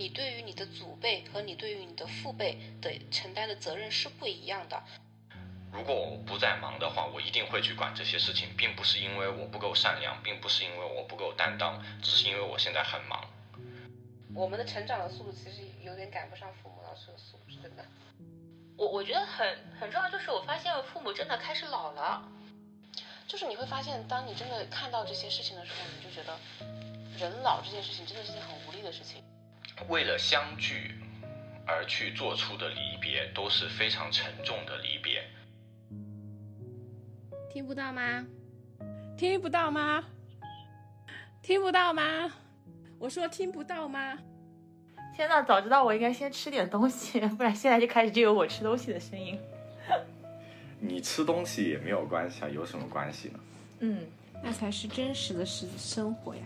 你对于你的祖辈和你对于你的父辈的承担的责任是不一样的。如果我不再忙的话，我一定会去管这些事情，并不是因为我不够善良，并不是因为我不够担当，只是因为我现在很忙。我们的成长的速度其实有点赶不上父母老师的速度，真的。我我觉得很很重要，就是我发现父母真的开始老了，就是你会发现，当你真的看到这些事情的时候，你就觉得人老这件事情真的是件很无力的事情。为了相聚而去做出的离别，都是非常沉重的离别。听不到吗？听不到吗？听不到吗？我说听不到吗？天呐，早知道我应该先吃点东西，不然现在就开始就有我吃东西的声音。你吃东西也没有关系啊，有什么关系呢？嗯，那才是真实的生生活呀。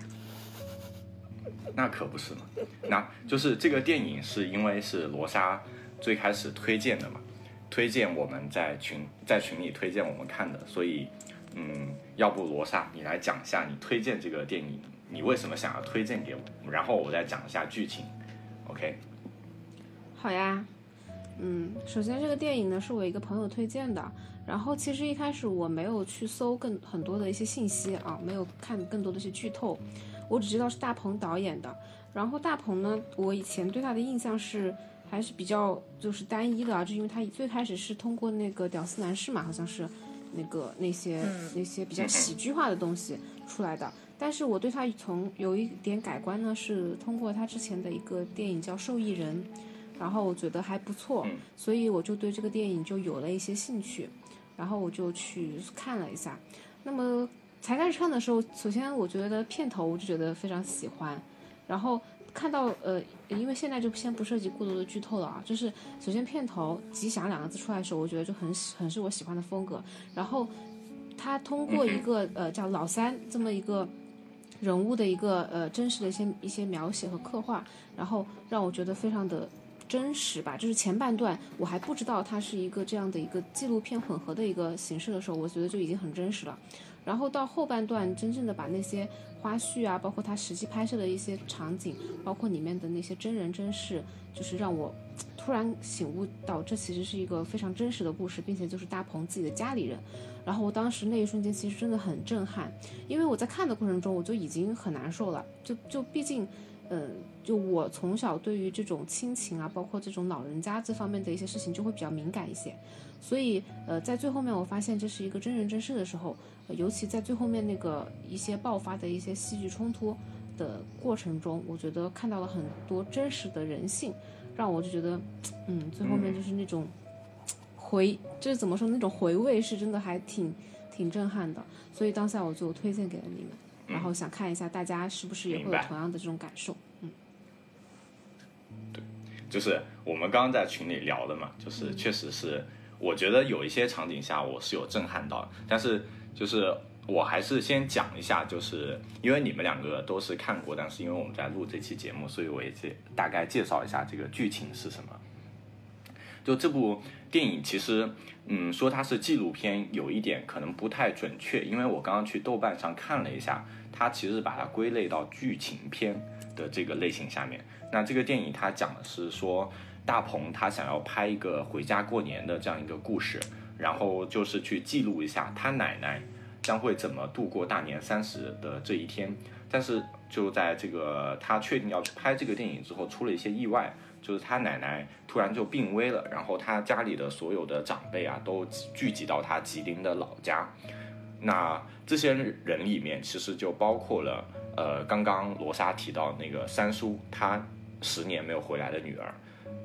那可不是嘛，那就是这个电影是因为是罗莎最开始推荐的嘛，推荐我们在群在群里推荐我们看的，所以嗯，要不罗莎你来讲一下你推荐这个电影，你为什么想要推荐给我，然后我再讲一下剧情，OK？好呀，嗯，首先这个电影呢是我一个朋友推荐的，然后其实一开始我没有去搜更很多的一些信息啊，没有看更多的一些剧透。我只知道是大鹏导演的，然后大鹏呢，我以前对他的印象是还是比较就是单一的啊，就因为他最开始是通过那个《屌丝男士》嘛，好像是那个那些那些比较喜剧化的东西出来的。但是我对他从有一点改观呢，是通过他之前的一个电影叫《受益人》，然后我觉得还不错，所以我就对这个电影就有了一些兴趣，然后我就去看了一下。那么。才开始看的时候，首先我觉得片头我就觉得非常喜欢，然后看到呃，因为现在就先不涉及过多的剧透了啊，就是首先片头“吉祥”两个字出来的时候，我觉得就很很是我喜欢的风格。然后他通过一个呃叫老三这么一个人物的一个呃真实的一些一些描写和刻画，然后让我觉得非常的真实吧。就是前半段我还不知道它是一个这样的一个纪录片混合的一个形式的时候，我觉得就已经很真实了。然后到后半段，真正的把那些花絮啊，包括他实际拍摄的一些场景，包括里面的那些真人真事，就是让我突然醒悟到，这其实是一个非常真实的故事，并且就是大鹏自己的家里人。然后我当时那一瞬间其实真的很震撼，因为我在看的过程中我就已经很难受了，就就毕竟。嗯，就我从小对于这种亲情啊，包括这种老人家这方面的一些事情，就会比较敏感一些。所以，呃，在最后面我发现这是一个真人真事的时候，尤其在最后面那个一些爆发的一些戏剧冲突的过程中，我觉得看到了很多真实的人性，让我就觉得，嗯，最后面就是那种回，就是怎么说那种回味是真的还挺挺震撼的。所以当下我就推荐给了你们。然后想看一下大家是不是也会有同样的这种感受，嗯，对，就是我们刚刚在群里聊的嘛，就是确实是，我觉得有一些场景下我是有震撼到，但是就是我还是先讲一下，就是因为你们两个都是看过，但是因为我们在录这期节目，所以我也介大概介绍一下这个剧情是什么。就这部电影其实，嗯，说它是纪录片有一点可能不太准确，因为我刚刚去豆瓣上看了一下，它其实把它归类到剧情片的这个类型下面。那这个电影它讲的是说，大鹏他想要拍一个回家过年的这样一个故事，然后就是去记录一下他奶奶将会怎么度过大年三十的这一天。但是就在这个他确定要去拍这个电影之后，出了一些意外。就是他奶奶突然就病危了，然后他家里的所有的长辈啊都聚集到他吉林的老家。那这些人里面其实就包括了，呃，刚刚罗莎提到那个三叔，他十年没有回来的女儿。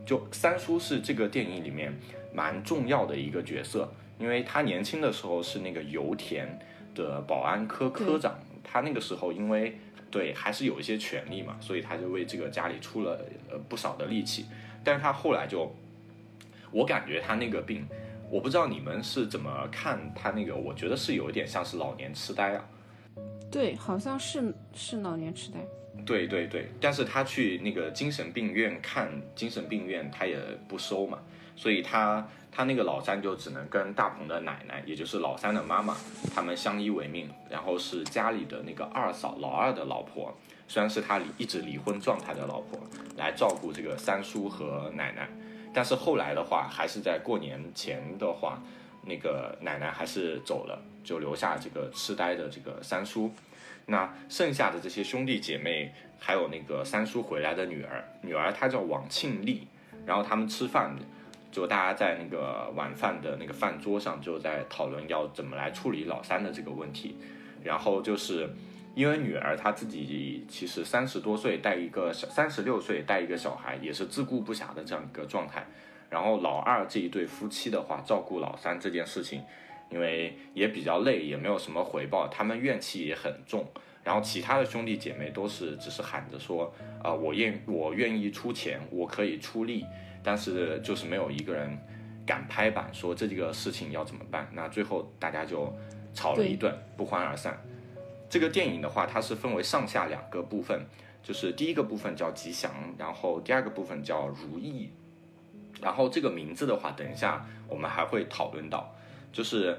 就三叔是这个电影里面蛮重要的一个角色，因为他年轻的时候是那个油田的保安科科长，他那个时候因为。对，还是有一些权利嘛，所以他就为这个家里出了呃不少的力气，但是他后来就，我感觉他那个病，我不知道你们是怎么看他那个，我觉得是有一点像是老年痴呆啊。对，好像是是老年痴呆。对对对，但是他去那个精神病院看精神病院，他也不收嘛，所以他。他那个老三就只能跟大鹏的奶奶，也就是老三的妈妈，他们相依为命。然后是家里的那个二嫂，老二的老婆，虽然是他离一直离婚状态的老婆，来照顾这个三叔和奶奶。但是后来的话，还是在过年前的话，那个奶奶还是走了，就留下这个痴呆的这个三叔。那剩下的这些兄弟姐妹，还有那个三叔回来的女儿，女儿她叫王庆丽，然后他们吃饭，就大家在那个晚饭的那个饭桌上，就在讨论要怎么来处理老三的这个问题。然后就是因为女儿她自己其实三十多岁带一个小，三十六岁带一个小孩，也是自顾不暇的这样一个状态。然后老二这一对夫妻的话，照顾老三这件事情，因为也比较累，也没有什么回报，他们怨气也很重。然后其他的兄弟姐妹都是只是喊着说，啊、我愿我愿意出钱，我可以出力，但是就是没有一个人敢拍板说这个事情要怎么办。那最后大家就吵了一顿，不欢而散。这个电影的话，它是分为上下两个部分，就是第一个部分叫吉祥，然后第二个部分叫如意。然后这个名字的话，等一下我们还会讨论到，就是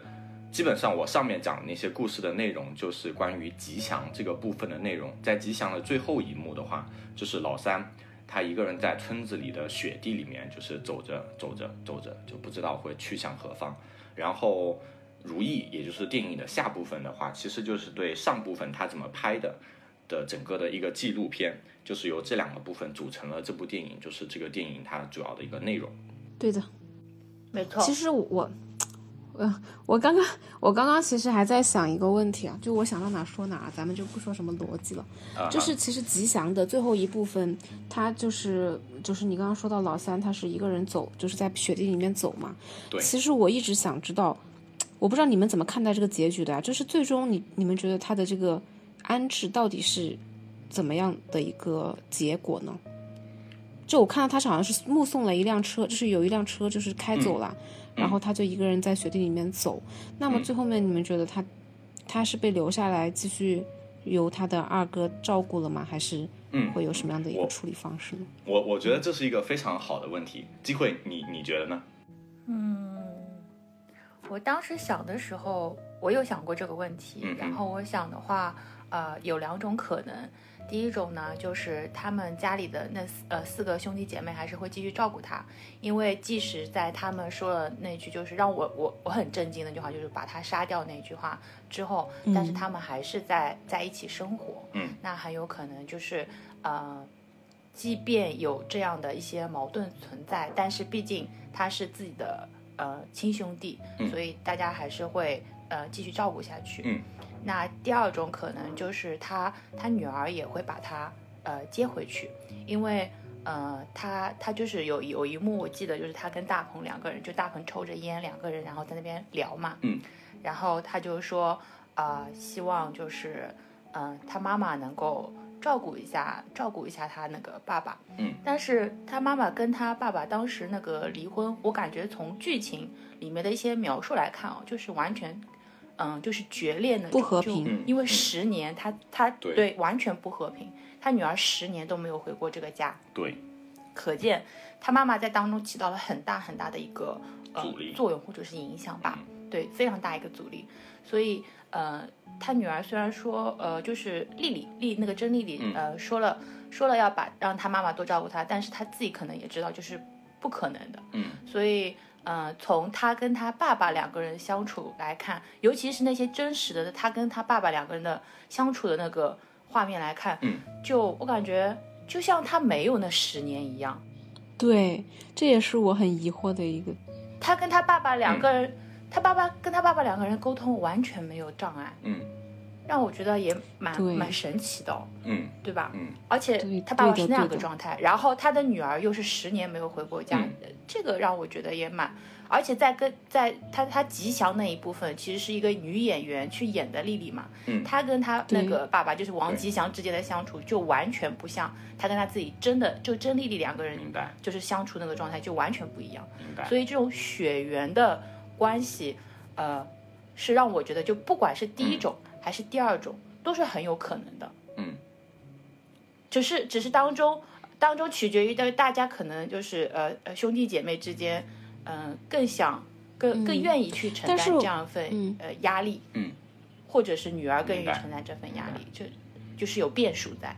基本上我上面讲的那些故事的内容，就是关于吉祥这个部分的内容。在吉祥的最后一幕的话，就是老三他一个人在村子里的雪地里面，就是走着走着走着，就不知道会去向何方。然后如意，也就是电影的下部分的话，其实就是对上部分他怎么拍的的整个的一个纪录片，就是由这两个部分组成了这部电影，就是这个电影它主要的一个内容。对的。没错。其实我，呃，我刚刚我刚刚其实还在想一个问题啊，就我想到哪说哪，咱们就不说什么逻辑了。啊就是其实吉祥的最后一部分，他就是就是你刚刚说到老三，他是一个人走，就是在雪地里面走嘛。对其实我一直想知道，我不知道你们怎么看待这个结局的啊？就是最终你你们觉得他的这个安置到底是怎么样的一个结果呢？就我看到他是好像是目送了一辆车，就是有一辆车就是开走了，然后他就一个人在雪地里面走。那么最后面你们觉得他他是被留下来继续由他的二哥照顾了吗？还是嗯会有什么样的一个处理方式呢？我我觉得这是一个非常好的问题。机会，你你觉得呢？嗯，我当时想的时候，我有想过这个问题。然后我想的话，呃，有两种可能。第一种呢，就是他们家里的那四呃四个兄弟姐妹还是会继续照顾他，因为即使在他们说了那句就是让我我我很震惊的那句话，就是把他杀掉那句话之后，但是他们还是在在一起生活。嗯，那很有可能就是呃，即便有这样的一些矛盾存在，但是毕竟他是自己的呃亲兄弟，嗯所以大家还是会呃继续照顾下去。嗯，那第二种可能就是他他女儿也会把他呃接回去，因为呃他他就是有有一幕我记得就是他跟大鹏两个人，就大鹏抽着烟，两个人然后在那边聊嘛，嗯，然后他就说呃希望就是嗯、呃他妈妈能够。照顾一下，照顾一下他那个爸爸。嗯，但是他妈妈跟他爸爸当时那个离婚，我感觉从剧情里面的一些描述来看哦，就是完全，嗯，就是决裂那种，不和平因为十年他他对完全不和平，他女儿十年都没有回过这个家，对，可见他妈妈在当中起到了很大很大的一个呃阻力作用或者是影响吧，对，非常大一个阻力。所以呃，他女儿虽然说呃，就是丽丽丽那个甄丽丽嗯呃说了说了要把让他妈妈多照顾他，但是他自己可能也知道就是不可能的，嗯，所以。呃，从他跟他爸爸两个人相处来看，尤其是那些真实的他跟他爸爸两个人的相处的那个画面来看，嗯，就我感觉就像他没有那十年一样，对，这也是我很疑惑的一个。他跟他爸爸两个人，他爸爸跟他爸爸两个人沟通完全没有障碍，嗯让我觉得也蛮蛮神奇的、哦，嗯。对吧？嗯。而且他爸爸是那样对的的状态，然后他的女儿又是十年没有回过家，这个让我觉得也蛮，而且在跟在他他吉祥那一部分，其实是一个女演员去演的丽丽嘛，嗯。她跟她那个爸爸就是王吉祥之间的相处，就完全不像她跟她自己真的就真丽丽两个人明白。就是相处那个状态就完全不一样。明白。所以这种血缘的关系，呃，是让我觉得，就不管是第一种、还是第二种，都是很有可能的。嗯，只是只是当中当中取决于的大家可能就是呃呃兄弟姐妹之间，嗯、更想更更嗯愿意去承担这样一份、嗯呃压力，嗯，或者是女儿更愿意承担这份压力，就就是有变数在。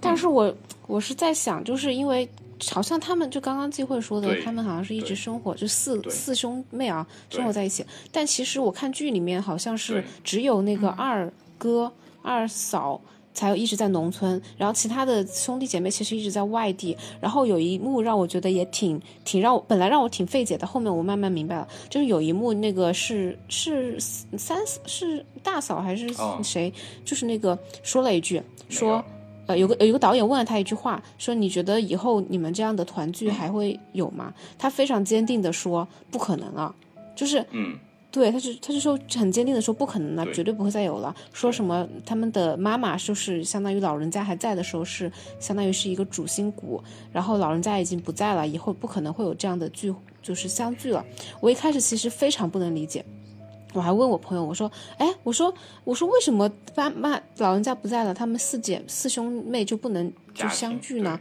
但是我我是在想，就是因为好像他们就刚刚季慧说的，他们好像是一直生活，就四四兄妹啊生活在一起。但其实我看剧里面好像是只有那个二哥、二嫂。才有一直在农村，然后其他的兄弟姐妹其实一直在外地。然后有一幕让我觉得也挺挺让我本来让我挺费解的，后面我慢慢明白了，就是有一幕那个是是三是大嫂还是哦。谁，就是那个说了一句说呃，有个有一个导演问了他一句话，说你觉得以后你们这样的团聚还会有吗？他非常坚定的说不可能了，就是嗯，对，他就他就说很坚定的说不可能了，对绝对不会再有了。说什么他们的妈妈就是相当于老人家还在的时候是相当于是一个主心骨，然后老人家已经不在了，以后不可能会有这样的聚就是相聚了。我一开始其实非常不能理解。我还问我朋友，我说，哎，我说，我说为什么爸妈老人家不在了，他们四姐四兄妹就不能就相聚呢？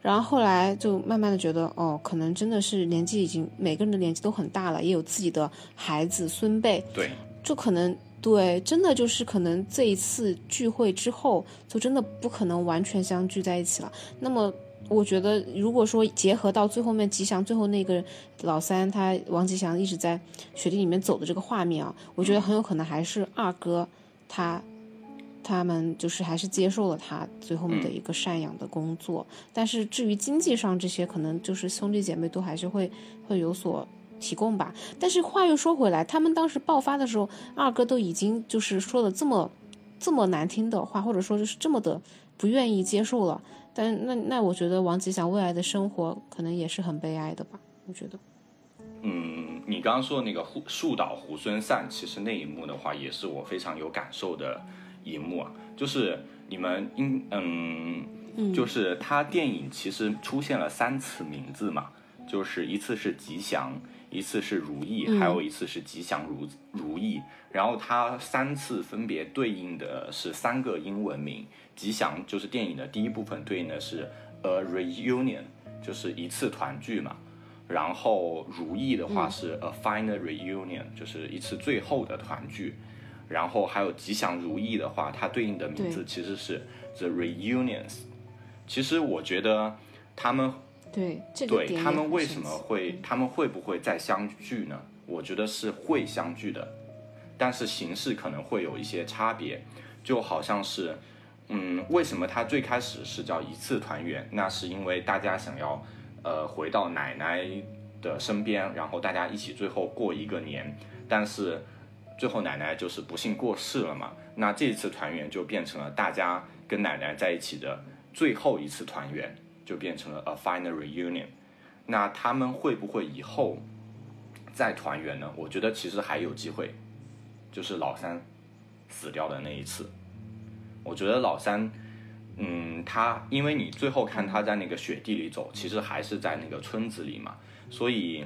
然后后来就慢慢的觉得，哦，可能真的是年纪已经每个人的年纪都很大了，也有自己的孩子孙辈，对，就可能对，真的就是可能这一次聚会之后，就真的不可能完全相聚在一起了。那么我觉得，如果说结合到最后面吉祥最后那个老三他王吉祥一直在雪地里面走的这个画面啊，我觉得很有可能还是二哥他。他们就是还是接受了他最后面的一个赡养的工作，但是至于经济上这些，可能就是兄弟姐妹都还是会会有所提供吧。但是话又说回来，他们当时爆发的时候，二哥都已经就是说的这么这么难听的话，或者说就是这么的不愿意接受了。但那那我觉得王吉祥未来的生活可能也是很悲哀的吧，我觉得。嗯，你刚刚说的那个树树倒猢狲散，其实那一幕的话，也是我非常有感受的一幕啊。就是你们应嗯，就是他电影其实出现了三次名字嘛，就是一次是吉祥，一次是如意，还有一次是吉祥如如意。然后它三次分别对应的是三个英文名，吉祥就是电影的第一部分对应的是 a reunion，就是一次团聚嘛。然后如意的话是 a final reunion，、就是一次最后的团聚。然后还有吉祥如意的话，它对应的名字其实是 the reunions。其实我觉得他们对这个对点他们为什么会，他们会不会再相聚呢？我觉得是会相聚的，但是形式可能会有一些差别，就好像是，嗯，为什么他最开始是叫一次团圆？那是因为大家想要，呃，回到奶奶的身边，然后大家一起最后过一个年，但是最后奶奶就是不幸过世了嘛，那这次团圆就变成了大家跟奶奶在一起的最后一次团圆，就变成了 a final reunion。那他们会不会以后再团圆呢？我觉得其实还有机会，就是老三死掉的那一次。我觉得老三，嗯，他因为你最后看他在那个雪地里走，其实还是在那个村子里嘛，所以，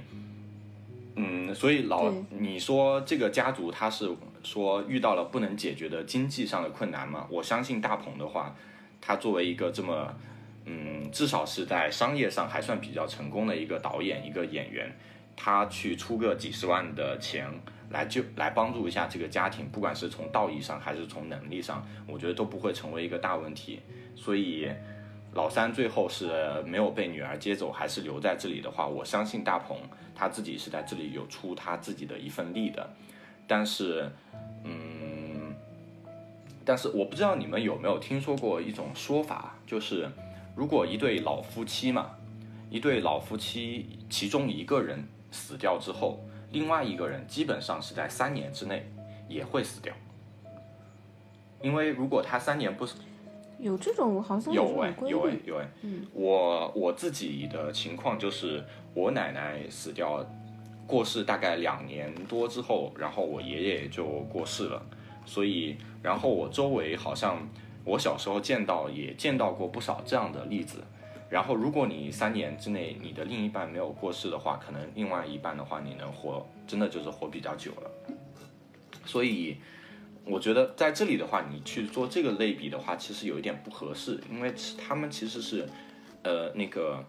嗯，所以老你说这个家族他是说遇到了不能解决的经济上的困难吗？我相信大鹏的话，他作为一个这么嗯，至少是在商业上还算比较成功的一个导演、一个演员，他去出个几十万的钱来就来帮助一下这个家庭，不管是从道义上还是从能力上，我觉得都不会成为一个大问题。所以老三最后是没有被女儿接走，还是留在这里的话，我相信大鹏他自己是在这里有出他自己的一份力的。但是，嗯，但是我不知道你们有没有听说过一种说法，就是如果一对老夫妻嘛，一对老夫妻其中一个人死掉之后，另外一个人基本上是在三年之内也会死掉，因为如果他三年不死，有这种好像有这哎有哎有哎，我我自己的情况就是我奶奶死掉，过世大概两年多之后，然后我爷爷就过世了，所以然后我周围好像我小时候见到也见到过不少这样的例子。然后，如果你三年之内你的另一半没有过世的话，可能另外一半的话你能活，真的就是活比较久了。所以，我觉得在这里的话，你去做这个类比的话，其实有一点不合适，因为他们其实是，呃，那个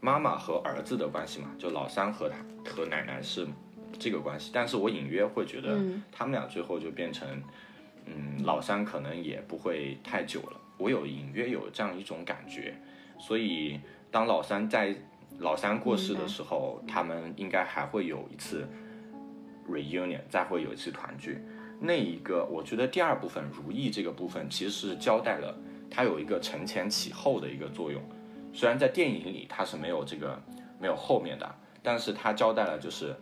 妈妈和儿子的关系嘛，就老三和他和奶奶是这个关系，但是我隐约会觉得他们俩最后就变成，嗯，老三可能也不会太久了，我有隐约有这样一种感觉，所以当老三在老三过世的时候，他们应该还会有一次 reunion，再会有一次团聚。那一个，我觉得第二部分如意这个部分其实是交代了它有一个承前启后的一个作用。虽然在电影里它是没有这个没有后面的，但是它交代了就是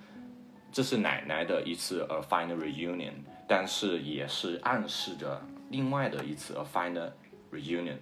这是奶奶的一次 a final reunion，但是也是暗示着另外的一次 a final reunion，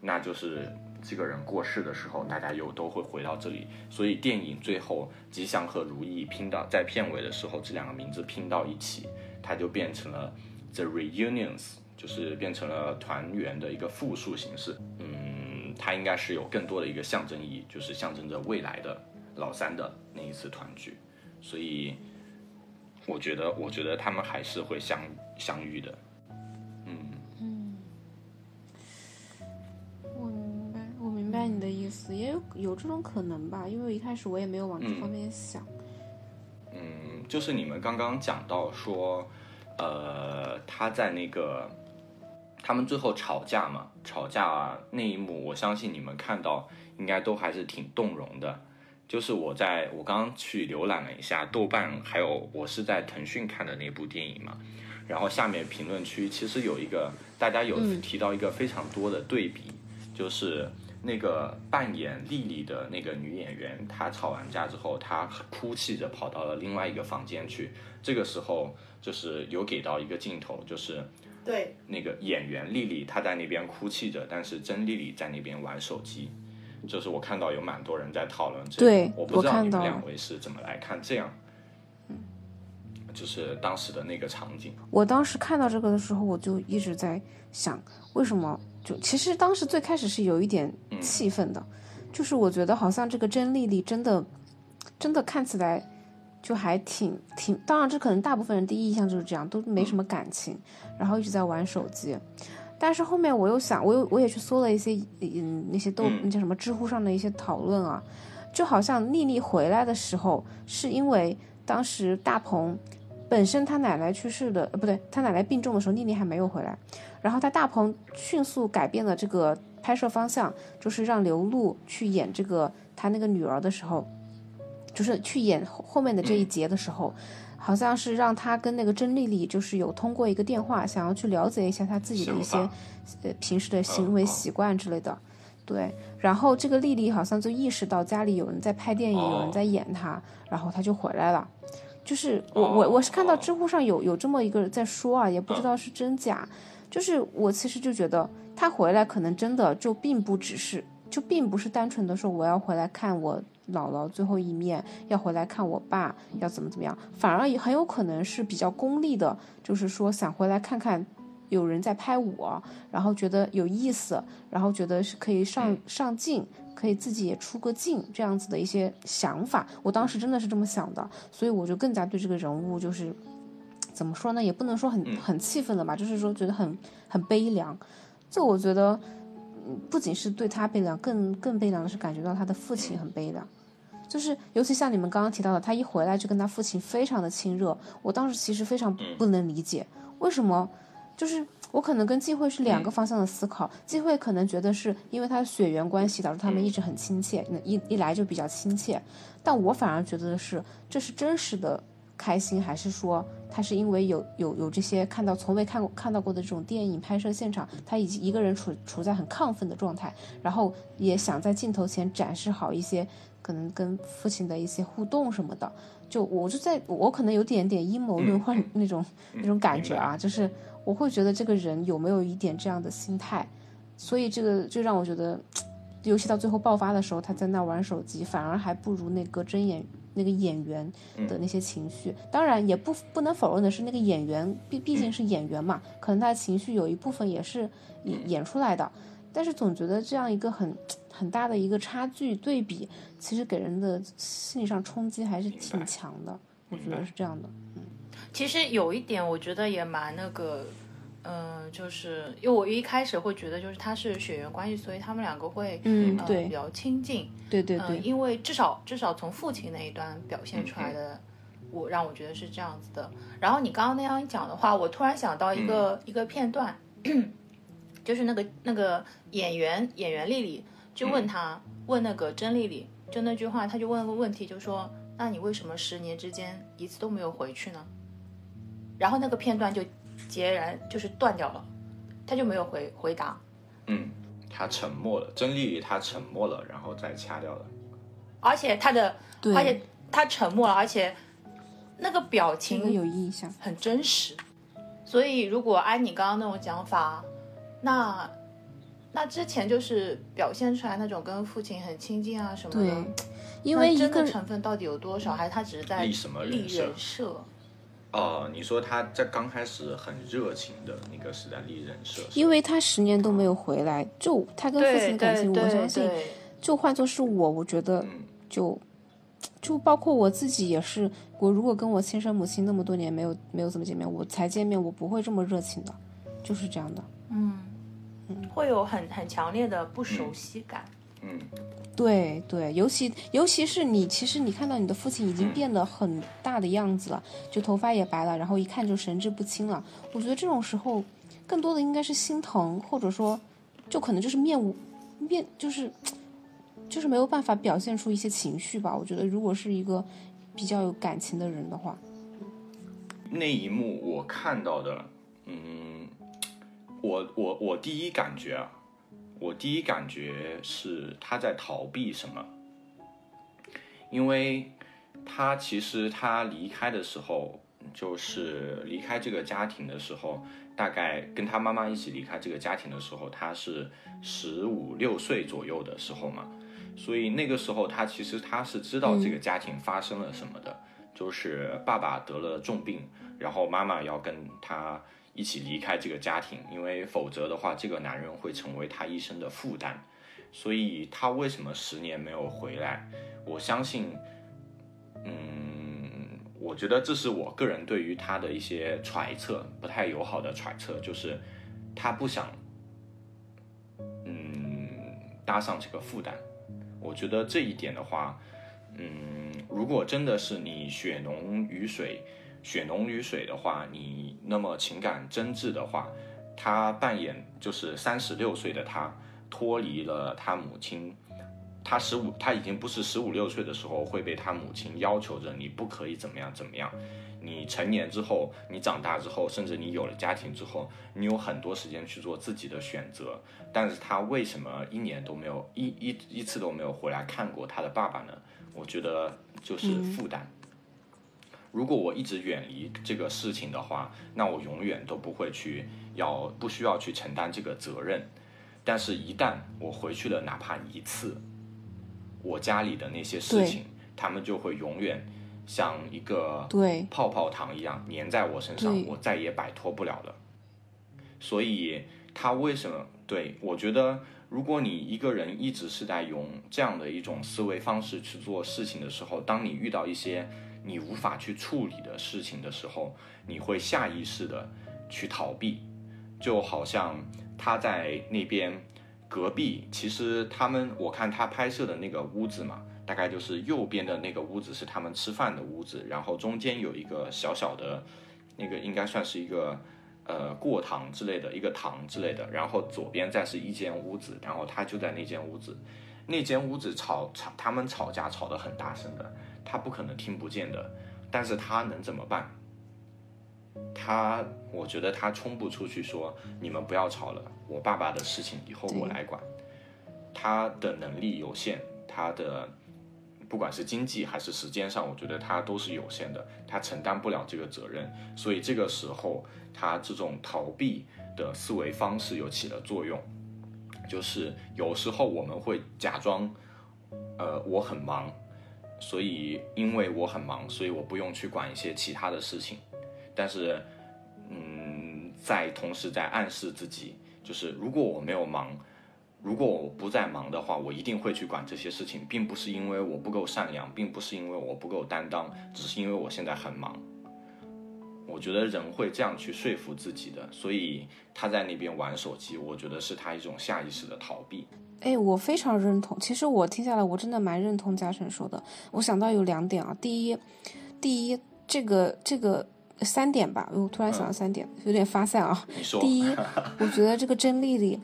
那就是这个人过世的时候，大家又都会回到这里。所以电影最后吉祥和如意拼到在片尾的时候，这两个名字拼到一起。它就变成了 the reunions，就是变成了团圆的一个复数形式。嗯，它应该是有更多的一个象征意义，就是象征着未来的老三的那一次团聚。所以，我觉得，我觉得他们还是会相相遇的。嗯嗯，我明白，我明白你的意思，也有有这种可能吧，因为一开始我也没有往这方面想。嗯，就是你们刚刚讲到说，呃，他在那个他们最后吵架嘛，吵架啊那一幕，我相信你们看到应该都还是挺动容的。就是我在我刚刚去浏览了一下豆瓣，还有我是在腾讯看的那部电影嘛，然后下面评论区其实有一个大家有提到一个非常多的对比，就是那个扮演丽丽的那个女演员，她吵完架之后，她哭泣着跑到了另外一个房间去，这个时候就是有给到一个镜头，就是对那个演员丽丽她在那边哭泣着，但是真丽丽在那边玩手机。就是我看到有蛮多人在讨论这个，对我不知道你两位是怎么来看这样，就是当时的那个场景。我当时看到这个的时候，我就一直在想，为什么就其实当时最开始是有一点气愤的，就是我觉得好像这个真丽丽真的真的看起来就还挺挺，当然这可能大部分人第一印象就是这样，都没什么感情，然后一直在玩手机。但是后面我又想，我又我也去搜了一些嗯那些豆那叫什么知乎上的一些讨论啊，就好像丽丽回来的时候，是因为当时大鹏本身他奶奶去世的，呃不对，他奶奶病重的时候，丽丽还没有回来，然后他大鹏迅速改变了这个拍摄方向，就是让刘露去演这个他那个女儿的时候，就是去演后后面的这一节的时候。好像是让他跟那个甄丽丽，就是有通过一个电话，想要去了解一下他自己的一些，呃，平时的行为习惯之类的。对，然后这个丽丽好像就意识到家里有人在拍电影，有人哦在演她，然后她就回来了。就是我我我是看到哦知乎上有有这么一个人在说啊，也不知道是真假。就是我其实就觉得她回来可能真的就并不只是，就并不是单纯的说我要回来看我姥姥最后一面，要回来看我爸，要怎么怎么样，反而也很有可能是比较功利的，就是说想回来看看有人在拍我，然后觉得有意思，然后觉得是可以上上镜，可以自己也出个镜这样子的一些想法。我当时真的是这么想的，所以我就更加对这个人物就是怎么说呢，也不能说很很气愤了吧，就是说觉得很很悲凉。这我觉得。嗯不仅是对他悲凉，更更悲凉的是感觉到他的父亲很悲凉。就是，尤其像你们刚刚提到的，他一回来就跟他父亲非常的亲热。我当时其实非常不能理解，为什么？就是我可能跟季慧是两个方向的思考。季慧可能觉得是因为他的血缘关系导致他们一直很亲切，那一一来就比较亲切。但我反而觉得的是，这是真实的开心，还是说他是因为有有有这些看到从未看过看到过的这种电影拍摄现场，他已经一个人处处在很亢奋的状态，然后也想在镜头前展示好一些可能跟父亲的一些互动什么的。就我就在我可能有点点阴谋论或者那种、那种感觉啊，就是我会觉得这个人有没有一点这样的心态，所以这个就让我觉得，尤其到最后爆发的时候，他在那玩手机，反而还不如那个真演那个演员的那些情绪。当然，也不不能否认的是，那个演员毕毕竟是演员嘛，可能他的情绪有一部分也是演演出来的。但是总觉得这样一个很很大的一个差距对比，其实给人的心理上冲击还是挺强的。我觉得是这样的。嗯其实有一点，我觉得也蛮那个，嗯、就是因为我一开始会觉得，就是他是血缘关系，所以他们两个会，呃、嗯对比较亲近。嗯、对对对，因为至少至少从父亲那一端表现出来的，我让我觉得是这样子的。然后你刚刚那样一讲的话，我突然想到一个、一个片段，就是那个那个演员演员丽丽就问他、问那个甄丽丽，就那句话，他就问了个问题，就说那你为什么十年之间一次都没有回去呢？然后那个片段就截然就是断掉了，他就没有回回答。嗯，他沉默了，甄丽丽她沉默了，然后再掐掉了。而且他的，而且他沉默了，而且那个表情有印象。很真实。所以如果按你刚刚那种讲法，那那之前就是表现出来那种跟父亲很亲近啊什么对的，，因为真的一个成分到底有多少？还是他只是在立什么人立设哦，你说他在刚开始很热情的那个史丹利人设，因为他十年都没有回来，就他跟父亲的感情，我相信，就换作是我，我觉得嗯就就包括我自己也是，我如果跟我亲生母亲那么多年没有没有怎么见面，我才见面，我不会这么热情的，就是这样的。嗯，会有很很强烈的不熟悉感。嗯对对，尤其尤其是你，其实你看到你的父亲已经变得很大的样子了，就头发也白了，然后一看就神志不清了。我觉得这种时候，更多的应该是心疼，或者说，就可能就是面无面，就是就是没有办法表现出一些情绪吧。我觉得如果是一个比较有感情的人的话，那一幕我看到的，嗯，我我我第一感觉啊，我第一感觉是他在逃避什么，因为他其实他离开的时候，就是离开这个家庭的时候，大概跟他妈妈一起离开这个家庭的时候，他是十五六岁左右的时候嘛，所以那个时候他其实他是知道这个家庭发生了什么的，就是爸爸得了重病，然后妈妈要跟他一起离开这个家庭，因为否则的话，这个男人会成为他一生的负担。所以他为什么十年没有回来？我相信，嗯，我觉得这是我个人对于他的一些揣测，不太友好的揣测，就是他不想，嗯，搭上这个负担。我觉得这一点的话，嗯，如果真的是你血浓于水，血浓于水的话，你那么情感真挚的话，他扮演就是三十六岁的他脱离了他母亲，他十五他已经不是十五六岁的时候会被他母亲要求着你不可以怎么样怎么样，你成年之后，你长大之后，甚至你有了家庭之后，你有很多时间去做自己的选择，但是他为什么一年都没有一一一次都没有回来看过他的爸爸呢？我觉得就是负担。如果我一直远离这个事情的话，那我永远都不会去要不需要去承担这个责任。但是，一旦我回去了，哪怕一次，我家里的那些事情，他们就会永远像一个泡泡糖一样粘在我身上，我再也摆脱不了了。所以，他为什么对我觉得，如果你一个人一直是在用这样的一种思维方式去做事情的时候，当你遇到一些你无法去处理的事情的时候，你会下意识的去逃避，就好像他在那边隔壁，其实他们我看他拍摄的那个屋子嘛，大概就是右边的那个屋子是他们吃饭的屋子，然后中间有一个小小的，那个应该算是一个呃过堂之类的一个堂之类的，然后左边再是一间屋子，然后他就在那间屋子，那间屋子吵吵他们吵架吵得很大声的，他不可能听不见的，但是他能怎么办？他，我觉得他冲不出去说你们不要吵了，我爸爸的事情以后我来管。他的能力有限，他的不管是经济还是时间上，我觉得他都是有限的，他承担不了这个责任，所以这个时候他这种逃避的思维方式又起了作用，就是有时候我们会假装，呃，我很忙，所以因为我很忙，所以我不用去管一些其他的事情，但是，嗯，在同时在暗示自己，就是如果我没有忙。如果我不再忙的话，我一定会去管这些事情，并不是因为我不够善良，并不是因为我不够担当，只是因为我现在很忙。我觉得人会这样去说服自己的，所以他在那边玩手机，我觉得是他一种下意识的逃避。哎，我非常认同。其实我听下来，我真的蛮认同嘉诚说的。我想到有两点啊，第一，第一，这个这个三点吧，我突然想到三点，有点发散啊。你说，第一，我觉得这个甄丽丽，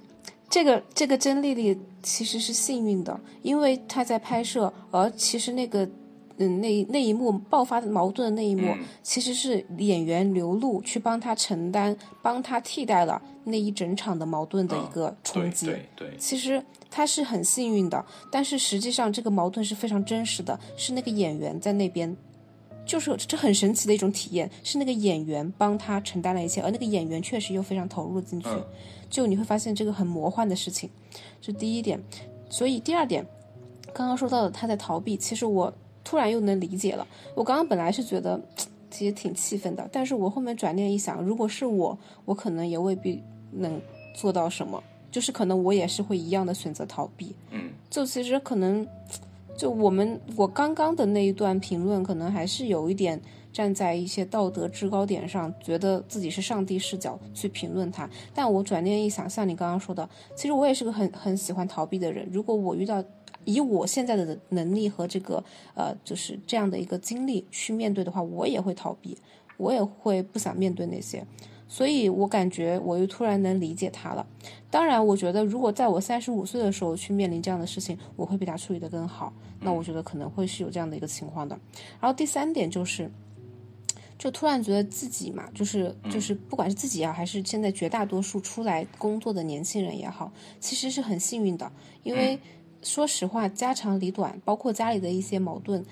这个这个甄丽丽其实是幸运的，因为她在拍摄，而其实那个嗯那那一幕爆发矛盾的那一幕，嗯其实是演员刘露去帮她承担，帮她替代了那一整场的矛盾的一个冲对击。对对，其实他是很幸运的，但是实际上这个矛盾是非常真实的，是那个演员在那边，就是这很神奇的一种体验，是那个演员帮他承担了一切，而那个演员确实又非常投入进去，嗯就你会发现这个很魔幻的事情，这第一点。所以第二点，刚刚说到的他在逃避，其实我突然又能理解了。我刚刚本来是觉得 其实挺气愤的，但是我后面转念一想，如果是我，我可能也未必能做到什么。就是可能我也是会一样的选择逃避。嗯，就其实可能，就我们我刚刚的那一段评论，可能还是有一点站在一些道德制高点上，觉得自己是上帝视角去评论他。但我转念一想，像你刚刚说的，其实我也是个很很喜欢逃避的人。如果我遇到以我现在的能力和这个呃，就是这样的一个经历去面对的话，我也会逃避，我也会不想面对那些。所以我感觉我又突然能理解他了。当然，我觉得如果在我三十五岁的时候去面临这样的事情，我会比他处理的更好。那我觉得可能会是有这样的一个情况的。然后第三点就是，就突然觉得自己嘛，就是就是不管是自己也好，还是现在绝大多数出来工作的年轻人也好，其实是很幸运的，因为说实话，家长里短，包括家里的一些矛盾，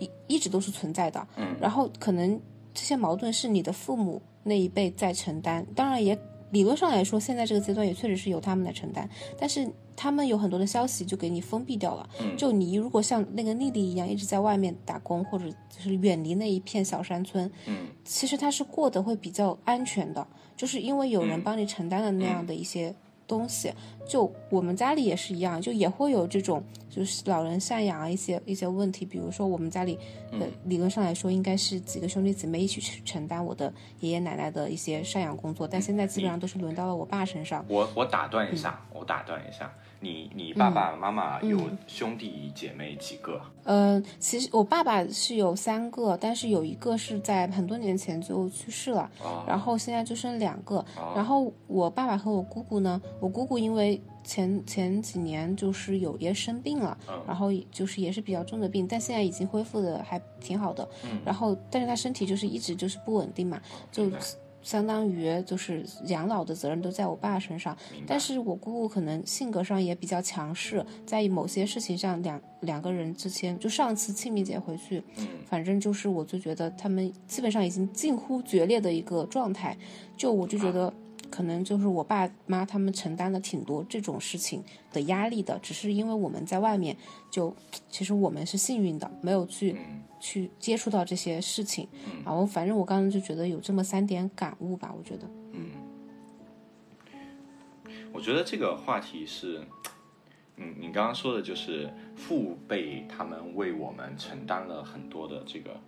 一一直都是存在的。嗯，然后可能这些矛盾是你的父母那一辈在承担，当然也理论上来说，现在这个阶段也确实是由他们来承担，但是他们有很多的消息就给你封闭掉了。嗯就你如果像那个丽丽一样一直在外面打工，或者就是远离那一片小山村，嗯，其实他是过得会比较安全的，就是因为有人嗯帮你承担了那样的一些东西。就我们家里也是一样，就也会有这种就是老人赡养啊一些一些问题，比如说我们家里呃理论上来说应该是几个兄弟姊妹一起去承担我的爷爷奶奶的一些赡养工作，但现在基本上都是轮到了我爸身上。我我打断一下，我打断一下，你你爸爸妈妈有兄弟姐妹几个？嗯，其实我爸爸是有三个，但是有一个是在很多年前就去世了，哦然后现在就剩两个。然后我爸爸和我姑姑呢，我姑姑因为前前几年就是有也生病了，然后就是也是比较重的病，但现在已经恢复的还挺好的。然后但是他身体就是一直就是不稳定嘛，就相当于就是养老的责任都在我爸身上。但是我姑姑可能性格上也比较强势，在某些事情上两两个人之间，就上次清明节回去，嗯反正就是我就觉得他们基本上已经近乎决裂的一个状态，就我就觉得可能就是我爸妈他们承担了挺多这种事情的压力的，只是因为我们在外面就其实我们是幸运的，没有去。嗯。去接触到这些事情，然后反正我刚刚就觉得有这么三点感悟吧，我觉得，嗯。我觉得这个话题是，嗯，你刚刚说的就是父辈他们为我们承担了很多的这个，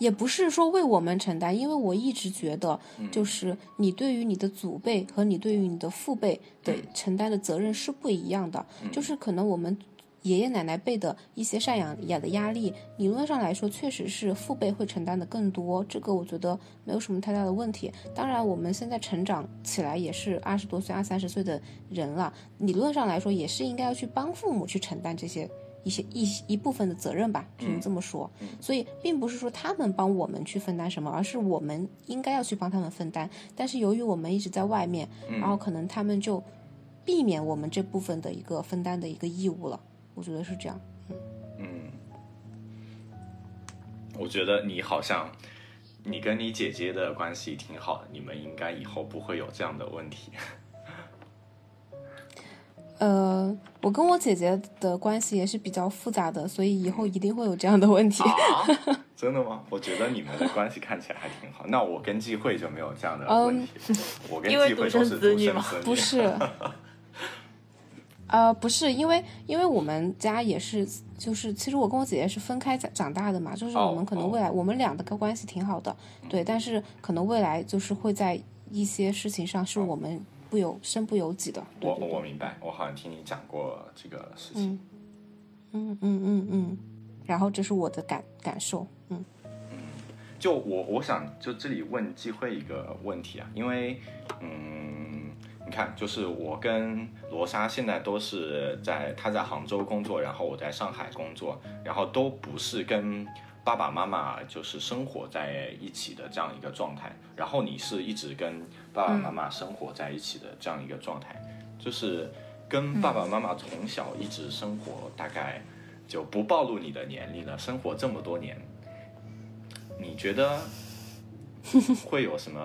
也不是说为我们承担，因为我一直觉得，就是你对于你的祖辈和你对于你的父辈的承担的责任是不一样的，就是可能我们。爷爷奶奶辈的一些赡养的压力，理论上来说，确实是父辈会承担的更多，这个我觉得没有什么太大的问题。当然，我们现在成长起来也是二十多岁、二三十岁的人了，理论上来说也是应该要去帮父母去承担这些一些一一部分的责任吧，只能这么说。所以，并不是说他们帮我们去分担什么，而是我们应该要去帮他们分担。但是由于我们一直在外面，然后可能他们就避免我们这部分的一个分担的一个义务了。我觉得是这样。嗯，我觉得你好像，你跟你姐姐的关系挺好的，你们应该以后不会有这样的问题。呃，我跟我姐姐的关系也是比较复杂的，所以以后一定会有这样的问题。啊，真的吗？我觉得你们的关系看起来还挺好。那我跟季慧就没有这样的问题，我跟因为季慧独生都是独子女嘛生子女。不是，呃，不是，因为因为我们家也是，就是其实我跟我姐姐是分开长长大的嘛，就是我们可能未来、我们俩的关系挺好的，对，但是可能未来就是会在一些事情上是我们不由身不由己的。对我对对我明白，我好像听你讲过这个事情。嗯嗯嗯嗯，然后这是我的感感受，嗯就我我想就这里问机会一个问题啊，因为嗯，你看，就是我跟罗莎现在都是在她在杭州工作，然后我在上海工作，然后都不是跟爸爸妈妈就是生活在一起的这样一个状态，然后你是一直跟爸爸妈妈生活在一起的这样一个状态，就是跟爸爸妈妈从小一直生活，大概就不暴露你的年龄了，生活这么多年。你觉得会有什么？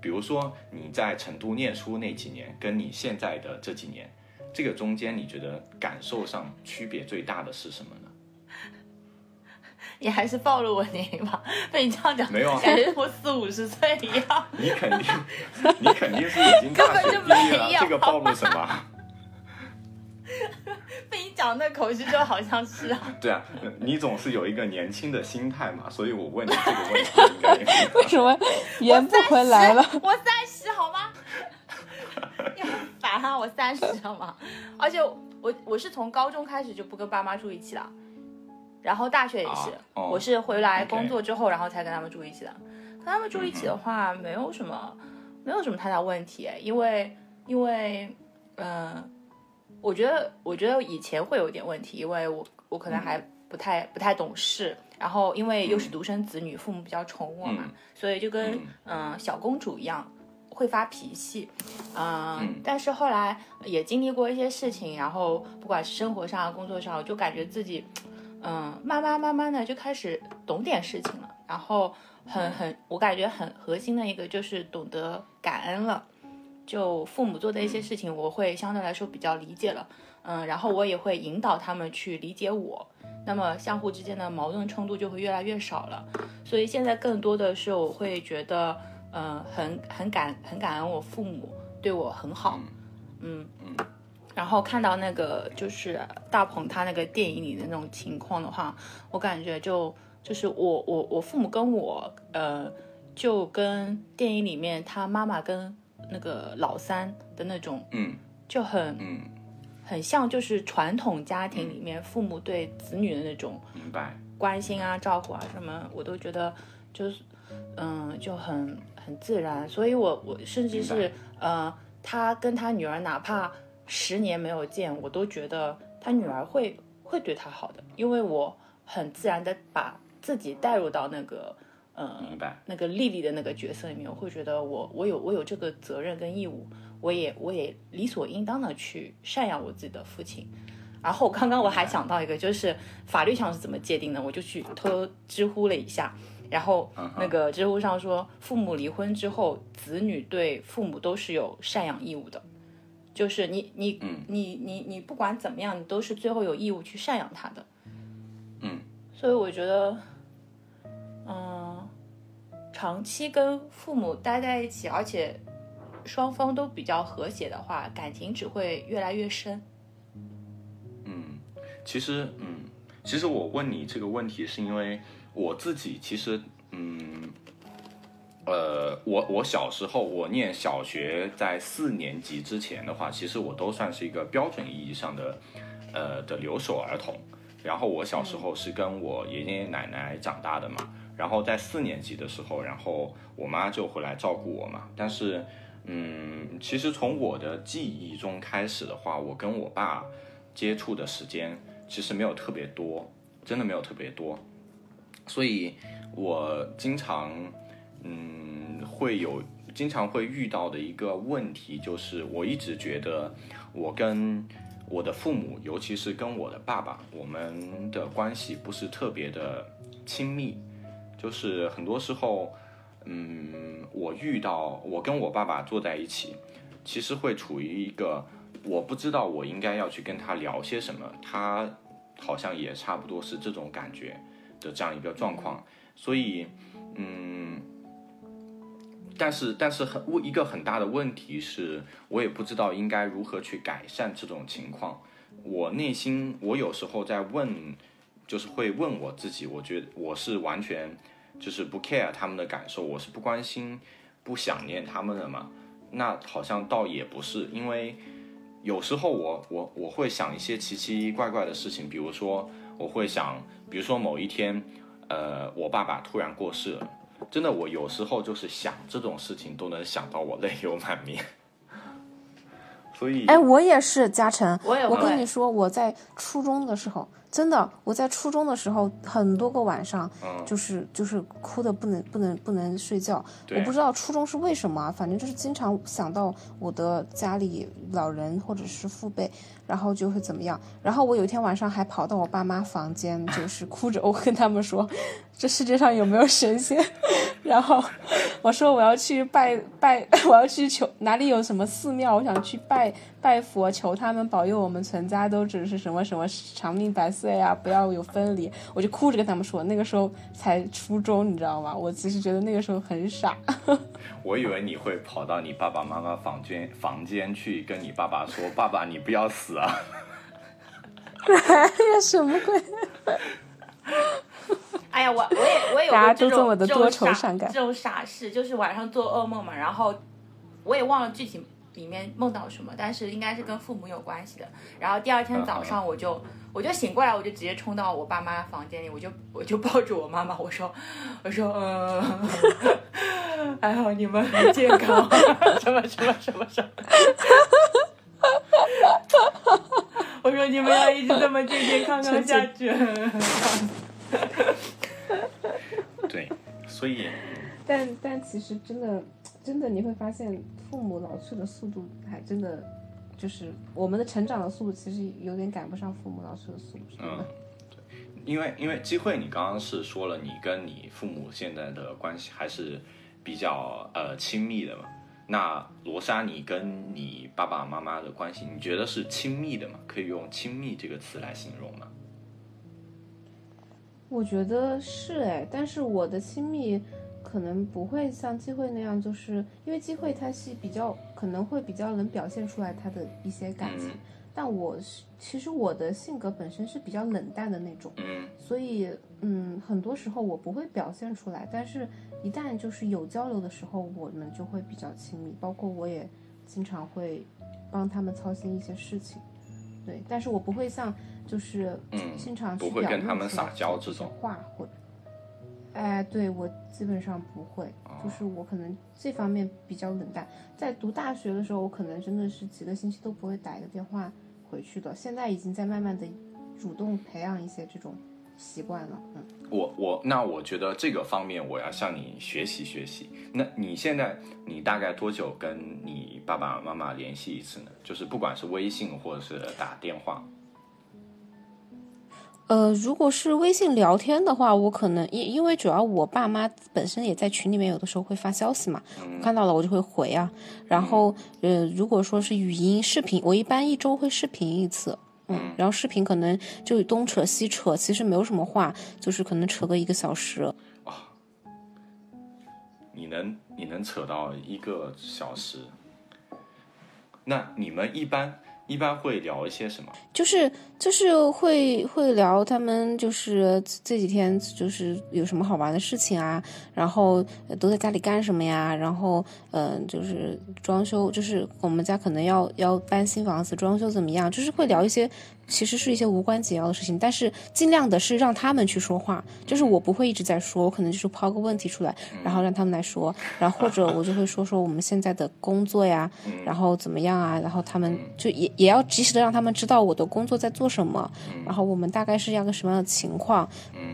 比如说你在成都念书那几年，跟你现在的这几年，这个中间你觉得感受上区别最大的是什么呢？你还是暴露我年龄吧，被你这样讲，没有啊感觉我四五十岁一样。你肯定，你肯定是已经大学毕业了，这个暴露什么？被你讲那口气就好像是啊。对啊，你总是有一个年轻的心态嘛，所以我问你这个问题 应该为什么圆不回来了？我三十好吗？你很烦啊！我三十好吗？而且我我是从高中开始就不跟爸妈住一起了，然后大学也是，我是回来工作之后，然后才跟他们住一起的。跟他们住一起的话，没有什么没有什么太大问题，因为因为嗯、呃我觉得我觉得以前会有点问题，因为我我可能还不太、不太懂事，然后因为又是独生子女，父母比较宠我嘛，嗯所以就跟嗯小公主一样。会发脾气，嗯、嗯但是后来也经历过一些事情，然后不管是生活上、工作上，我就感觉自己，嗯、慢慢慢慢的就开始懂点事情了，然后很很，我感觉很核心的一个就是懂得感恩了。就父母做的一些事情，我会相对来说比较理解了，嗯，然后我也会引导他们去理解我，那么相互之间的矛盾冲突就会越来越少了。所以现在更多的是我会觉得，嗯、很很感很感恩我父母对我很好，嗯嗯然后看到那个就是大鹏他那个电影里的那种情况的话，我感觉就就是我我我父母跟我呃，就跟电影里面他妈妈跟那个老三的那种嗯就很嗯，很像，就是传统家庭里面父母对子女的那种明白。关心啊、照顾啊什么，我都觉得就是嗯就很很自然。所以我我甚至是呃，他跟他女儿哪怕十年没有见，我都觉得他女儿会会对他好的，因为我很自然的把自己带入到那个嗯明白。那个丽丽的那个角色里面，我会觉得我我有我有这个责任跟义务，我也我也理所应当的去赡养我自己的父亲。然后刚刚我还想到一个，就是法律上是怎么界定的，我就去偷偷知乎了一下，然后嗯那个知乎上说，父母离婚之后，子女对父母都是有赡养义务的，就是你你嗯你你你不管怎么样，你都是最后有义务去赡养他的。嗯，所以我觉得，嗯，长期跟父母待在一起，而且双方都比较和谐的话，感情只会越来越深。嗯，其实，嗯，其实我问你这个问题，是因为我自己其实，嗯，呃，我我小时候我念小学在四年级之前的话，其实我都算是一个标准意义上的，呃的留守儿童。然后我小时候是跟我爷爷奶奶长大的嘛，然后在四年级的时候，然后我妈就回来照顾我嘛。但是，嗯，其实从我的记忆中开始的话，我跟我爸接触的时间其实没有特别多，真的没有特别多，所以我经常，嗯，会有经常会遇到的一个问题就是，我一直觉得我跟我的父母，尤其是跟我的爸爸，我们的关系不是特别的亲密，就是很多时候，嗯，我遇到我跟我爸爸坐在一起，其实会处于一个我不知道我应该要去跟他聊些什么，他好像也差不多是这种感觉的这样一个状况，所以，嗯，但是但是很一个很大的问题是，我也不知道应该如何去改善这种情况。我内心我有时候在问，就是会问我自己，我觉得我是完全就是不 care 他们的感受，我是不关心、不想念他们的嘛？那好像倒也不是，因为有时候我我我会想一些奇奇怪怪的事情，比如说我会想，比如说某一天，呃，我爸爸突然过世了，真的，我有时候就是想这种事情都能想到我泪流满面。所以，哎，我也是，嘉诚，我跟你说，我在初中的时候，真的，我在初中的时候，很多个晚上，嗯就是就是哭的不能不能不能睡觉。我不知道初中是为什么，反正就是经常想到我的家里老人或者是父辈，然后就会怎么样。然后我有一天晚上还跑到我爸妈房间，就是哭着，我跟他们说，这世界上有没有神仙？然后我说我要去拜拜，我要去求哪里有什么寺庙，我想去拜拜佛，求他们保佑我们全家都只是什么什么长命百岁啊，不要有分离。我就哭着跟他们说，那个时候才初中，你知道吗？我其实觉得那个时候很傻。我以为你会跑到你爸爸妈妈房间房间去跟你爸爸说：“爸爸，你不要死啊哎呀，什么鬼？哎呀，我我也我也有 大家过这种都这种多愁傻善感这种傻事，就是晚上做噩梦嘛，然后我也忘了具体里面梦到什么，但是应该是跟父母有关系的。然后第二天早上我就我就醒过来，我就直接冲到我爸妈房间里，我就我就抱住我妈妈，我说我说嗯，还好你们很健康，什么什么什么什么。我说你们要一直这么健健康康下去。！”对，所以但但其实真的真的你会发现，父母老去的速度还真的就是我们的成长的速度，其实有点赶不上父母老去的速度。嗯，对，因为因为机会，你刚刚是说了，你跟你父母现在的关系还是比较呃亲密的嘛？那罗莎，你跟你爸爸妈妈的关系，你觉得是亲密的吗？可以用“亲密”这个词来形容吗？我觉得是哎，但是我的亲密可能不会像机会那样，就是因为机会他是比较可能会比较能表现出来他的一些感情，嗯。但我是其实我的性格本身是比较冷淡的那种，嗯。所以嗯，很多时候我不会表现出来，但是一旦就是有交流的时候，我们就会比较亲密，包括我也经常会帮他们操心一些事情，对，但是我不会像就是嗯经常去不会跟他们撒娇这种。话或者，哎，对我基本上不会，哦就是我可能这方面比较冷淡。在读大学的时候，我可能真的是几个星期都不会打一个电话回去的，现在已经在慢慢的主动培养一些这种习惯了，嗯。我我那我觉得这个方面我要向你学习学习。那你现在你大概多久跟你爸爸妈妈联系一次呢？就是不管是微信或者是打电话。呃，如果是微信聊天的话，我可能因因为主要我爸妈本身也在群里面，有的时候会发消息嘛，我看到了我就会回啊。然后呃，如果说是语音、视频，我一般一周会视频一次。嗯，然后视频可能就东扯西扯，其实没有什么话，就是可能扯个一个小时。你能你能扯到一个小时，那你们一般一般会聊一些什么？就是就是会会聊他们就是这几天就是有什么好玩的事情啊，然后都在家里干什么呀，然后嗯、就是装修，就是我们家可能要要搬新房子，装修怎么样，就是会聊一些其实是一些无关紧要的事情，但是尽量的是让他们去说话，就是我不会一直在说，我可能就是抛个问题出来，然后让他们来说，然后或者我就会说说我们现在的工作呀，然后怎么样啊，然后他们就也也要及时的让他们知道我的工作在做什么，然后我们大概是要个什么样的情况，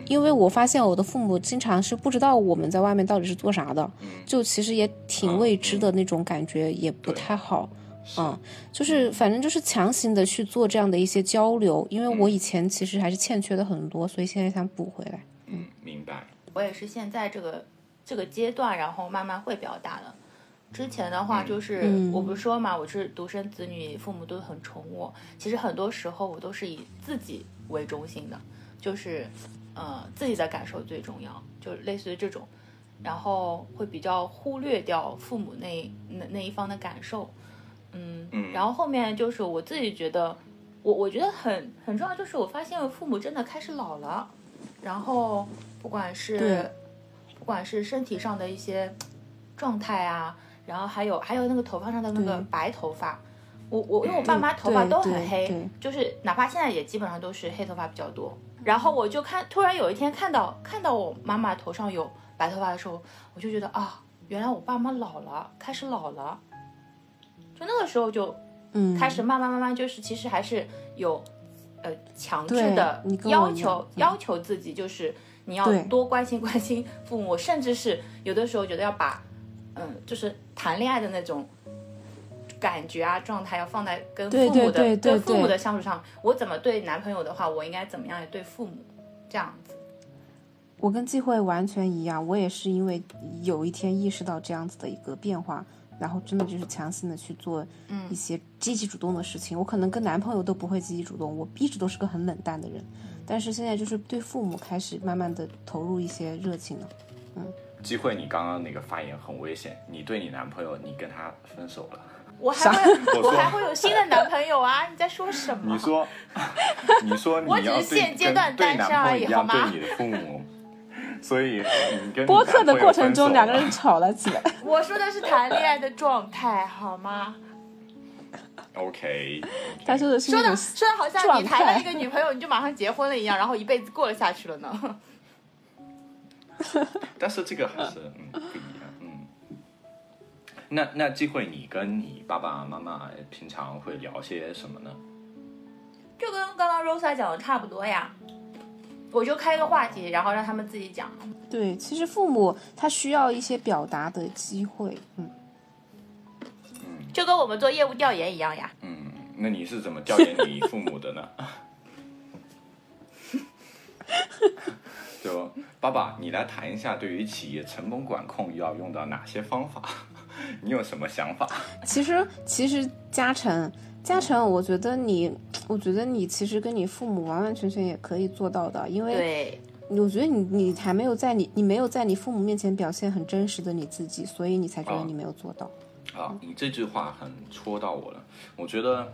因为我发现我的父母经常是不知道我们在外面到底是做啥的，就其实也挺未知的那种感觉，也不太好。嗯，就是反正就是强行的去做这样的一些交流，因为我以前其实还是欠缺的很多，所以现在想补回来。嗯，明白。我也是现在这个这个阶段，然后慢慢会表达的。之前的话就是，嗯我不是说嘛，我是独生子女，父母都很宠我。其实很多时候我都是以自己为中心的，就是呃自己的感受最重要，就类似于这种，然后会比较忽略掉父母那那那一方的感受。嗯，嗯。然后后面就是我自己觉得，我我觉得很很重要，就是我发现父母真的开始老了，然后不管是不管是身体上的一些状态啊，然后还有还有那个头发上的那个白头发，我我因为我爸妈头发都很黑，就是哪怕现在也基本上都是黑头发比较多，然后我就看，突然有一天看到看到我妈妈头上有白头发的时候，我就觉得啊，原来我爸妈老了，开始老了。就那个时候就嗯，开始慢慢慢慢，就是其实还是有呃强制的要求嗯要求自己，就是你要多关心 关心父母，甚至是有的时候觉得要把嗯，就是谈恋爱的那种。感觉啊，状态要放在跟父母的对对对对父母的相处上。我怎么对男朋友的话，我应该怎么样对父母，这样子。我跟季慧完全一样，我也是因为有一天意识到这样子的一个变化，然后真的就是强行的去做一些积极主动的事情。我可能跟男朋友都不会积极主动，我一直都是个很冷淡的人，但是现在就是对父母开始慢慢的投入一些热情了。嗯机会，你刚刚那个发言很危险，你对你男朋友，你跟他分手了。我还会，我还会有新的男朋友啊！你在说什么？你说，你说你我只是要现阶段跟对男单身而已好吗对你的父母，所以你跟播客的过程中，两个人吵了起来。我说的是谈恋爱的状态，好吗？OK，他说的是说的说的好像你谈了一个女朋友，你就马上结婚了一样，然后一辈子过了下去了呢。但是这个还是嗯不一样，嗯。那那机会，你跟你爸爸妈妈平常会聊些什么呢？就跟刚刚 Rosa 讲的差不多呀，我就开个话题，然后让他们自己讲。对，其实父母他需要一些表达的机会，嗯，就跟我们做业务调研一样呀。嗯，那你是怎么调研你父母的呢？就爸爸，你来谈一下，对于企业成本管控要用到哪些方法？你有什么想法？其实其实嘉诚嘉诚，我觉得你，我觉得你其实跟你父母完完全全也可以做到的，因为，我觉得你你还没有在你你没有在你父母面前表现很真实的你自己，所以你才觉得哦你没有做到。啊，你这句话很戳到我了。我觉得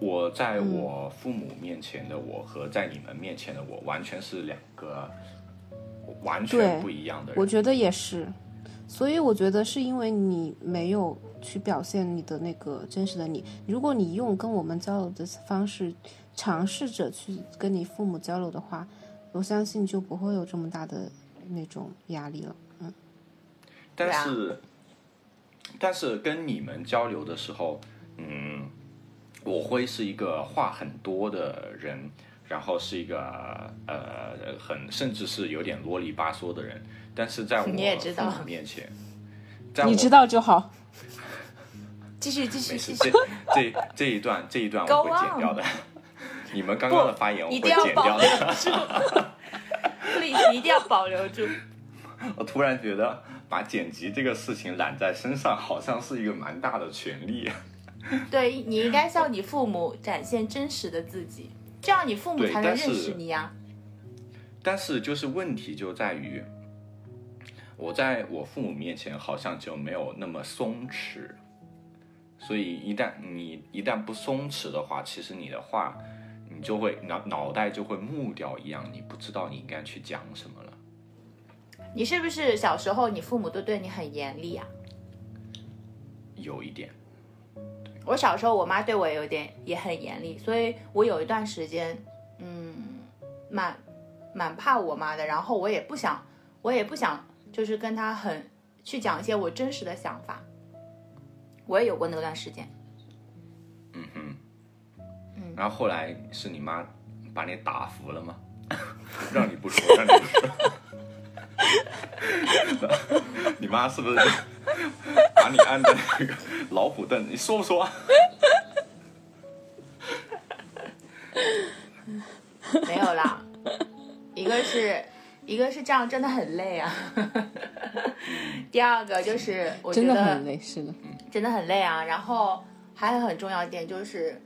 我在我父母面前的我和在你们面前的我完全是两个完全不一样的人。我觉得也是，所以我觉得是因为你没有去表现你的那个真实的你。如果你用跟我们交流的方式，尝试着去跟你父母交流的话，我相信就不会有这么大的那种压力了。嗯，但是，但是跟你们交流的时候，嗯，我会是一个话很多的人，然后是一个呃很甚至是有点啰里吧嗦的人，但是在我 你也知道父母面前，在你知道就好。继续继续，继续这。这这一段这一段我会剪掉的。你们刚刚的发言我会一定要剪保留掉的。住，please 一定要保留住。我突然觉得把剪辑这个事情揽在身上，好像是一个蛮大的权利。对你应该向你父母展现真实的自己，这样你父母才能认识你呀。但是就是问题就在于，我在我父母面前好像就没有那么松弛，所以一旦你一旦不松弛的话，其实你的话，你就会脑脑袋就会木掉一样，你不知道你应该去讲什么了。你是不是小时候你父母都对你很严厉啊？有一点，我小时候我妈对我有点也很严厉，所以我有一段时间，嗯，蛮蛮怕我妈的，然后我也不想，我也不想就是跟她很去讲一些我真实的想法，我也有过那段时间。嗯哼，嗯。然后后来是你妈把你打服了吗？让你不说，让你不说。你妈是不是把你按在那个老虎凳？你说不说？没有啦，一个是一个是这样真的很累啊，第二个就是我觉真得的很累，是的。真的很累啊。然后还有很重要一点就是，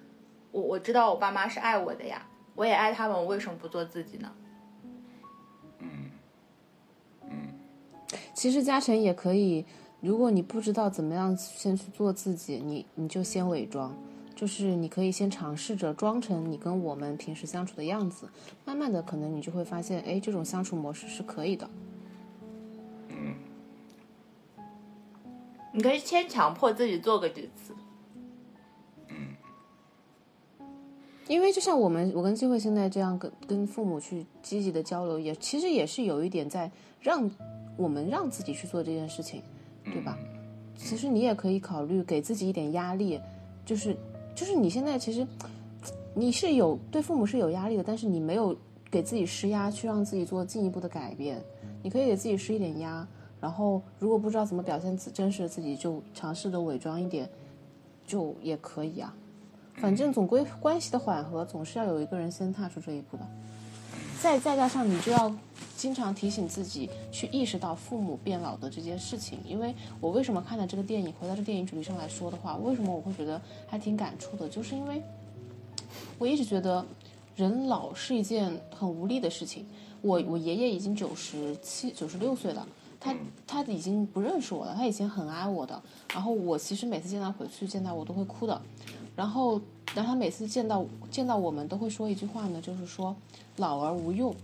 我我知道我爸妈是爱我的呀，我也爱他们，我为什么不做自己呢？嗯，嗯其实嘉诚也可以，如果你不知道怎么样先去做自己，你你就先伪装，就是你可以先尝试着装成你跟我们平时相处的样子，慢慢的可能你就会发现，哎，这种相处模式是可以的。你可以先强迫自己做个几次。因为就像我们，我跟机会现在这样跟跟父母去积极的交流，也其实也是有一点在让我们让自己去做这件事情，对吧？其实你也可以考虑给自己一点压力，就是就是你现在其实你是有对父母是有压力的，但是你没有给自己施压去让自己做进一步的改变，你可以给自己施一点压，然后如果不知道怎么表现自真实的自己，就尝试的伪装一点，就也可以啊。反正总归关系的缓和，总是要有一个人先踏出这一步的。再再加上你就要经常提醒自己去意识到父母变老的这件事情。因为我为什么看了这个电影，回到这电影主题上来说的话，为什么我会觉得还挺感触的，就是因为我一直觉得人老是一件很无力的事情。我我爷爷已经九十七、九十六岁了，他他已经不认识我了，他以前很爱我的。然后我其实每次见他回去见他，我都会哭的。然后，然后他每次见到见到我们都会说一句话呢，就是说老而无用。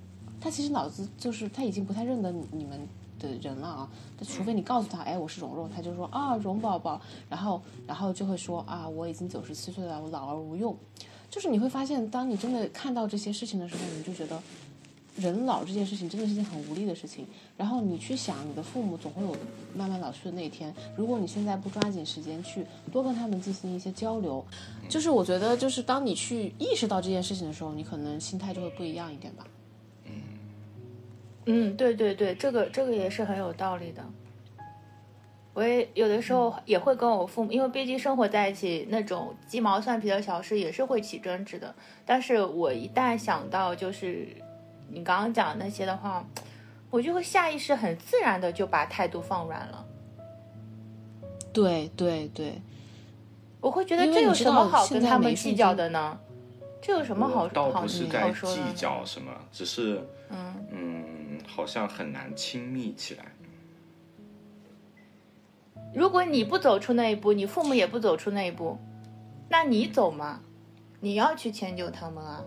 他其实脑子就是他已经不太认得你们的人了啊，除非你告诉他，哎，我是蓉蓉，他就说啊，蓉宝宝。然后，然后就会说啊，我已经九十七岁了，我老而无用。就是你会发现，当你真的看到这些事情的时候，你就觉得。人老这件事情真的是件很无力的事情，然后你去想，你的父母总会有慢慢老去的那一天。如果你现在不抓紧时间去多跟他们进行一些交流，就是我觉得，就是当你去意识到这件事情的时候，你可能心态就会不一样一点吧。嗯，嗯，对对对，这个这个也是很有道理的。我也有的时候也会跟我父母，因为毕竟生活在一起，那种鸡毛蒜皮的小事也是会起争执的。但是我一旦想到就是。你刚刚讲那些的话，我就会下意识很自然的就把态度放软了。对对对，我会觉得这有什么好跟他们计较的呢？这有什么好倒不是在计较什么，只是嗯嗯，好像很难亲密起来。如果你不走出那一步，你父母也不走出那一步，那你走吗？你要去迁就他们啊。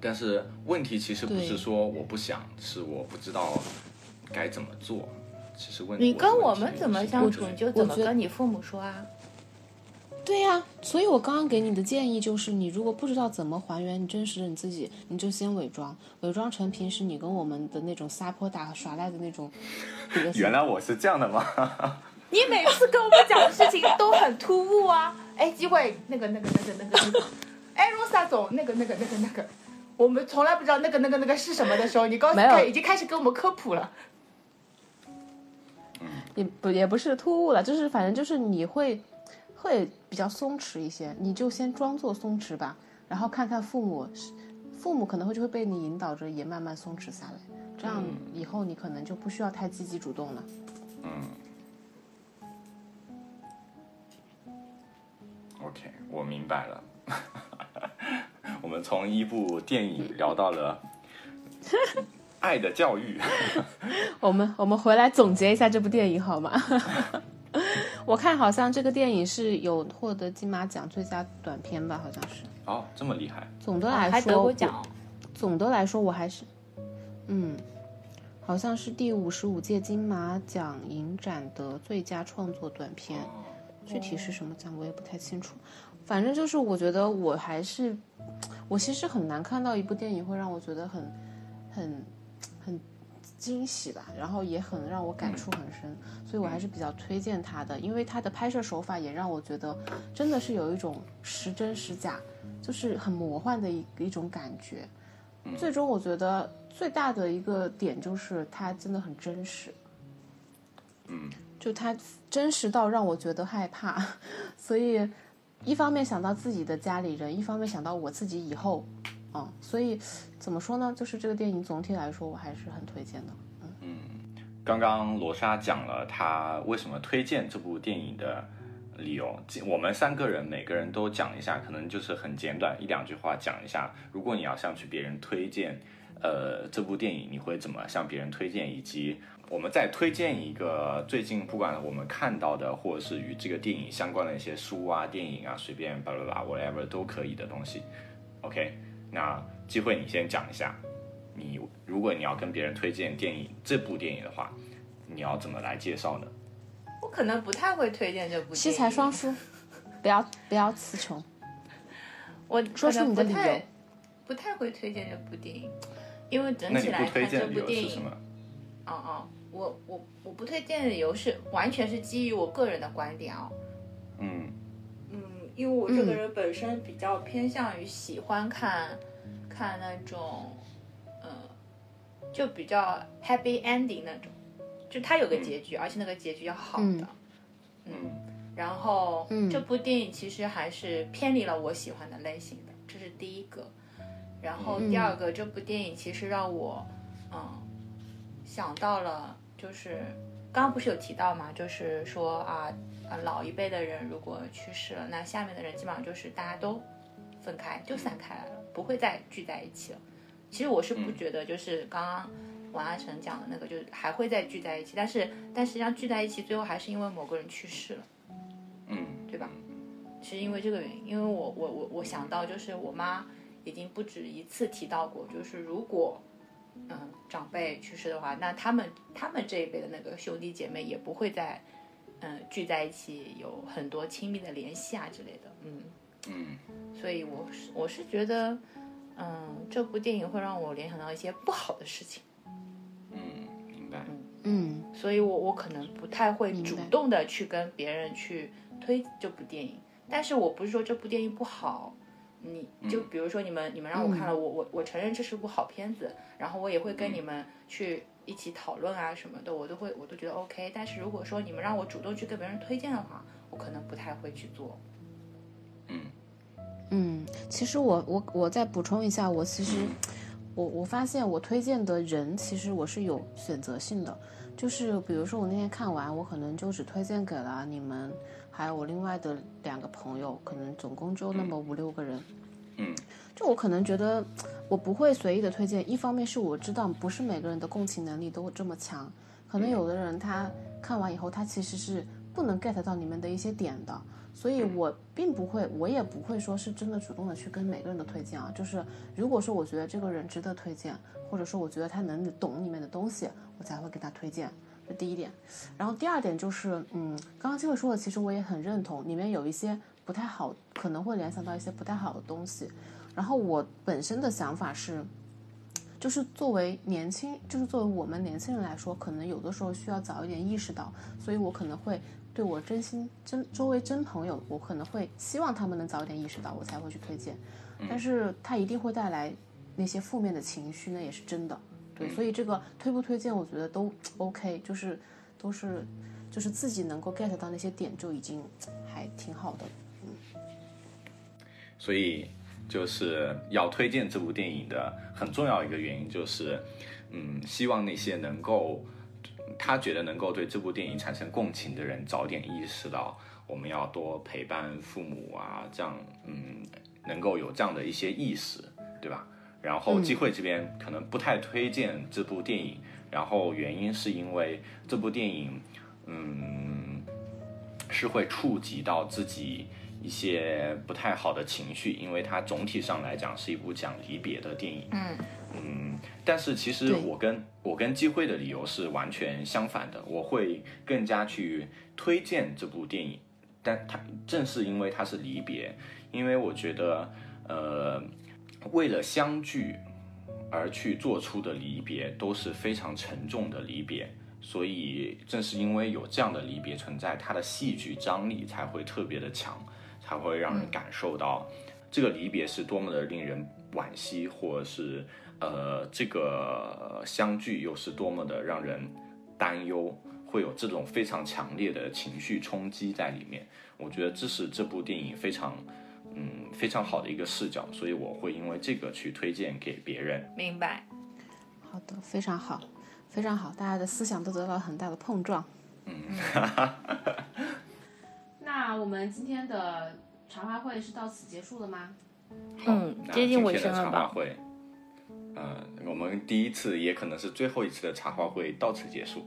但是问题其实不是说我不想，是我不知道该怎么做。其实问你跟我们怎么相处，你就怎么跟你父母说啊？对呀，所以我刚刚给你的建议就是，你如果不知道怎么还原你真实的你自己，你就先伪装，伪装成平时你跟我们的那种撒泼打和耍赖的那种。原来我是这样的吗？你每次跟我们讲的事情都很突兀啊！哎，机会，那个、那个、那个、那个、那个，哎，罗萨总，那个、那个、那个、那个。我们从来不知道那个、那个、那个是什么的时候，你告诉已经开始给我们科普了。也不也不是突兀了，就是反正就是你会会比较松弛一些，你就先装作松弛吧，然后看看父母，父母可能会就会被你引导着也慢慢松弛下来，这样以后你可能就不需要太积极主动了。嗯。OK，我明白了。我们从一部电影聊到了爱的教育。我们 我们回来总结一下这部电影好吗？我看好像这个电影是有获得金马奖最佳短片吧？好像是。哦，这么厉害。总的来说，总的来说，我还是，嗯，好像是第五十五届金马奖影展的最佳创作短片，具体是什么奖我也不太清楚。反正就是，我觉得我还是，我其实很难看到一部电影会让我觉得很，很，很惊喜吧，然后也很让我感触很深，所以我还是比较推荐他的，因为他的拍摄手法也让我觉得真的是有一种时真时假，就是很魔幻的一一种感觉。最终我觉得最大的一个点就是它真的很真实，嗯，就它真实到让我觉得害怕，所以。一方面想到自己的家里人，一方面想到我自己以后，嗯，所以怎么说呢？就是这个电影总体来说我还是很推荐的。嗯，刚刚罗莎讲了她为什么推荐这部电影的理由，我们三个人每个人都讲一下，可能就是很简短一两句话讲一下。如果你要向去别人推荐，呃，这部电影，你会怎么向别人推荐，以及？我们再推荐一个最近不管我们看到的，或者是与这个电影相关的一些书啊、电影啊，随便巴拉巴拉 whatever 都可以的东西。OK，那机会你先讲一下，你如果你要跟别人推荐电影这部电影的话，你要怎么来介绍呢？我可能不太会推荐这部。七才双书，不要不要词穷。我说出你的理由不太会推荐这部电影，因为整体来看这部电影，由是什么？哦哦，我我我不推荐的理由是完全是基于我个人的观点哦。嗯嗯，因为我这个人本身比较偏向于喜欢看、看那种，呃，就比较 happy ending 那种，就它有个结局，而且那个结局要好的。嗯嗯然后、嗯这部电影其实还是偏离了我喜欢的类型的，这是第一个。然后第二个，这部电影其实让我，嗯，想到了，就是刚刚不是有提到嘛，就是说啊啊老一辈的人如果去世了，那下面的人基本上就是大家都分开，就散开来了，不会再聚在一起了。其实我是不觉得，就是刚刚王阿成讲的那个，就是还会再聚在一起，但是但实际上聚在一起，最后还是因为某个人去世了。嗯，对吧？是因为这个原因，因为我我我我想到，就是我妈已经不止一次提到过，就是如果嗯长辈去世的话，那他们他们这一辈的那个兄弟姐妹也不会再嗯聚在一起，有很多亲密的联系啊之类的，嗯嗯，所以我是我是觉得，嗯，这部电影会让我联想到一些不好的事情。嗯，明白。嗯所以我我可能不太会主动的去跟别人去推这部电影，但是我不是说这部电影不好，你就比如说你们你们让我看了，我我我承认这是部好片子，然后我也会跟你们去一起讨论啊什么的，我都会我都觉得 OK，但是如果说你们让我主动去跟别人推荐的话，我可能不太会去做。嗯，其实我我我再补充一下，我其实 我我发现我推荐的人其实我是有选择性的，就是比如说我那天看完，我可能就只推荐给了你们，还有我另外的两个朋友，可能总共就那么五六个人。嗯，就我可能觉得我不会随意的推荐，一方面是我知道不是每个人的共情能力都这么强，可能有的人他看完以后他其实是不能 get 到你们的一些点的，所以我并不会，我也不会说是真的主动的去跟每个人都推荐啊。就是如果说我觉得这个人值得推荐，或者说我觉得他能懂里面的东西，我才会给他推荐。这第一点，然后第二点就是，嗯，刚刚机会说的，其实我也很认同，里面有一些不太好，可能会联想到一些不太好的东西。然后我本身的想法是，就是作为年轻，就是作为我们年轻人来说，可能有的时候需要早一点意识到，所以我可能会对我真心真周围真朋友，我可能会希望他们能早一点意识到，我才会去推荐。但是他一定会带来那些负面的情绪，那也是真的。对，所以这个推不推荐，我觉得都 OK，就是都是就是自己能够 get 到那些点就已经还挺好的。嗯所以就是要推荐这部电影的很重要一个原因就是，嗯，希望那些能够他觉得能够对这部电影产生共情的人早点意识到，我们要多陪伴父母啊，这样嗯，能够有这样的一些意识，对吧？然后机会这边可能不太推荐这部电影，然后原因是因为这部电影，嗯，是会触及到自己一些不太好的情绪，因为它总体上来讲是一部讲离别的电影。嗯。嗯，但是其实我跟我跟机会的理由是完全相反的，我会更加去推荐这部电影，但它正是因为它是离别，因为我觉得，呃，为了相聚而去做出的离别都是非常沉重的离别，所以正是因为有这样的离别存在，它的戏剧张力才会特别的强，才会让人感受到这个离别是多么的令人惋惜，或者是呃这个相聚又是多么的让人担忧，会有这种非常强烈的情绪冲击在里面。我觉得这是这部电影非常嗯非常好的一个视角，所以我会因为这个去推荐给别人。明白。好的，非常好，非常好，大家的思想都得到了很大的碰撞。嗯，那我们今天的茶话会是到此结束了吗？嗯接近尾声了吧茶话会，呃，我们第一次也可能是最后一次的茶话会到此结束。